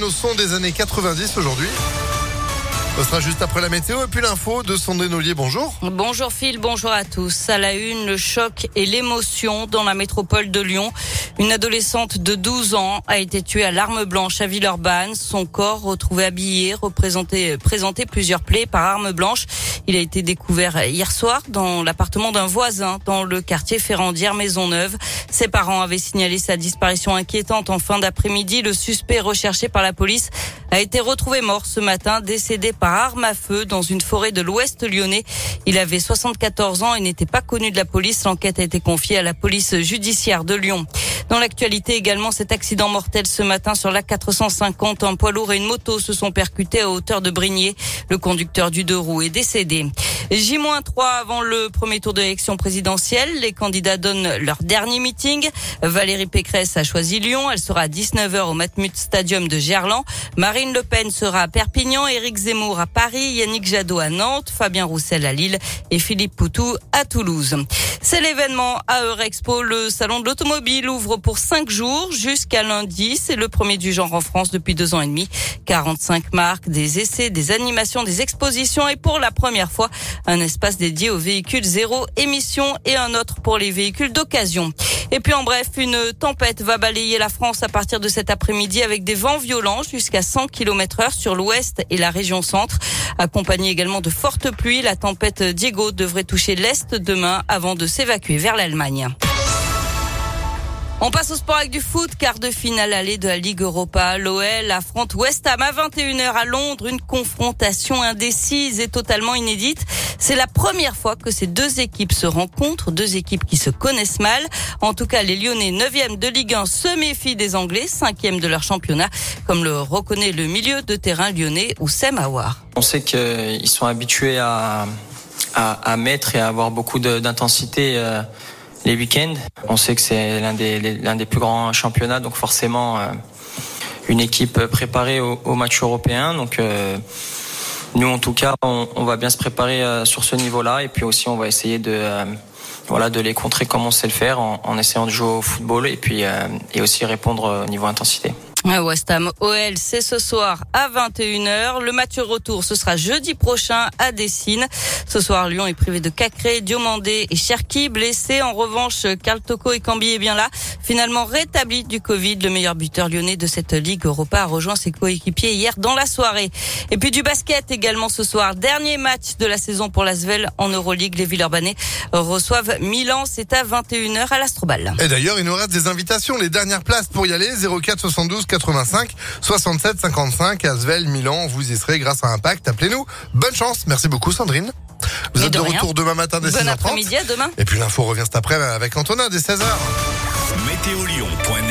Au son des années 90 aujourd'hui. Ce sera juste après la météo et puis l'info de Sandrine Ollier. Bonjour. Bonjour Phil, bonjour à tous. À la une, le choc et l'émotion dans la métropole de Lyon. Une adolescente de 12 ans a été tuée à l'arme blanche à Villeurbanne. Son corps retrouvé habillé, représenté, présenté plusieurs plaies par arme blanche. Il a été découvert hier soir dans l'appartement d'un voisin dans le quartier Ferrandière Maisonneuve. Ses parents avaient signalé sa disparition inquiétante en fin d'après-midi. Le suspect recherché par la police a été retrouvé mort ce matin, décédé par arme à feu dans une forêt de l'ouest lyonnais. Il avait 74 ans et n'était pas connu de la police. L'enquête a été confiée à la police judiciaire de Lyon. Dans l'actualité également, cet accident mortel ce matin sur la 450, un poids lourd et une moto se sont percutés à hauteur de Brigné. Le conducteur du deux roues est décédé. J-3 avant le premier tour de l'élection présidentielle. Les candidats donnent leur dernier meeting. Valérie Pécresse a choisi Lyon. Elle sera à 19h au Matmut Stadium de Gerland. Marine Le Pen sera à Perpignan. Éric Zemmour à Paris. Yannick Jadot à Nantes. Fabien Roussel à Lille. Et Philippe Poutou à Toulouse. C'est l'événement à Eurexpo. Le salon de l'automobile ouvre pour cinq jours jusqu'à lundi. C'est le premier du genre en France depuis deux ans et demi. 45 marques, des essais, des animations, des expositions et pour la première fois, un espace dédié aux véhicules zéro émission et un autre pour les véhicules d'occasion. Et puis en bref, une tempête va balayer la France à partir de cet après-midi avec des vents violents jusqu'à 100 km heure sur l'ouest et la région centre. Accompagnée également de fortes pluies, la tempête Diego devrait toucher l'est demain avant de s'évacuer vers l'Allemagne. On passe au sport avec du foot, quart de finale allée de la Ligue Europa. L'OL affronte West Ham à 21h à Londres, une confrontation indécise et totalement inédite. C'est la première fois que ces deux équipes se rencontrent, deux équipes qui se connaissent mal. En tout cas, les Lyonnais 9e de Ligue 1 se méfient des Anglais, 5e de leur championnat, comme le reconnaît le milieu de terrain lyonnais Oussem Aouar. On sait qu'ils sont habitués à, à, à, mettre et à avoir beaucoup d'intensité. Euh les week-ends. On sait que c'est l'un des, l'un des plus grands championnats, donc forcément euh, une équipe préparée au, match européen. Donc euh, nous, en tout cas, on, va bien se préparer euh, sur ce niveau-là, et puis aussi on va essayer de voilà de les contrer comme on sait le faire en, en essayant de jouer au football et puis et aussi répondre au niveau intensité. West Ham OL, c'est ce soir à 21h. Le match retour, ce sera jeudi prochain à Dessine. Ce soir, Lyon est privé de Cacré, Diomandé et Cherki blessés. En revanche, Carl Toko et Cambi est bien là. Finalement rétabli du Covid, le meilleur buteur lyonnais de cette Ligue Europa a rejoint ses coéquipiers hier dans la soirée. Et puis du basket également ce soir. Dernier match de la saison pour l'Asvel en Euroleague. Les Villeurbanais reçoivent Milan. C'est à 21h à l'Astrobal. Et d'ailleurs, il nous reste des invitations. Les dernières places pour y aller. 04 72 85 67 55 Asvel Milan. Vous y serez grâce à Impact. Appelez-nous. Bonne chance. Merci beaucoup Sandrine. Vous Mais êtes de retour demain matin dès Bon 6h30. après-midi à demain. Et puis l'info revient cet après avec Antonin dès 16h. Météolion.net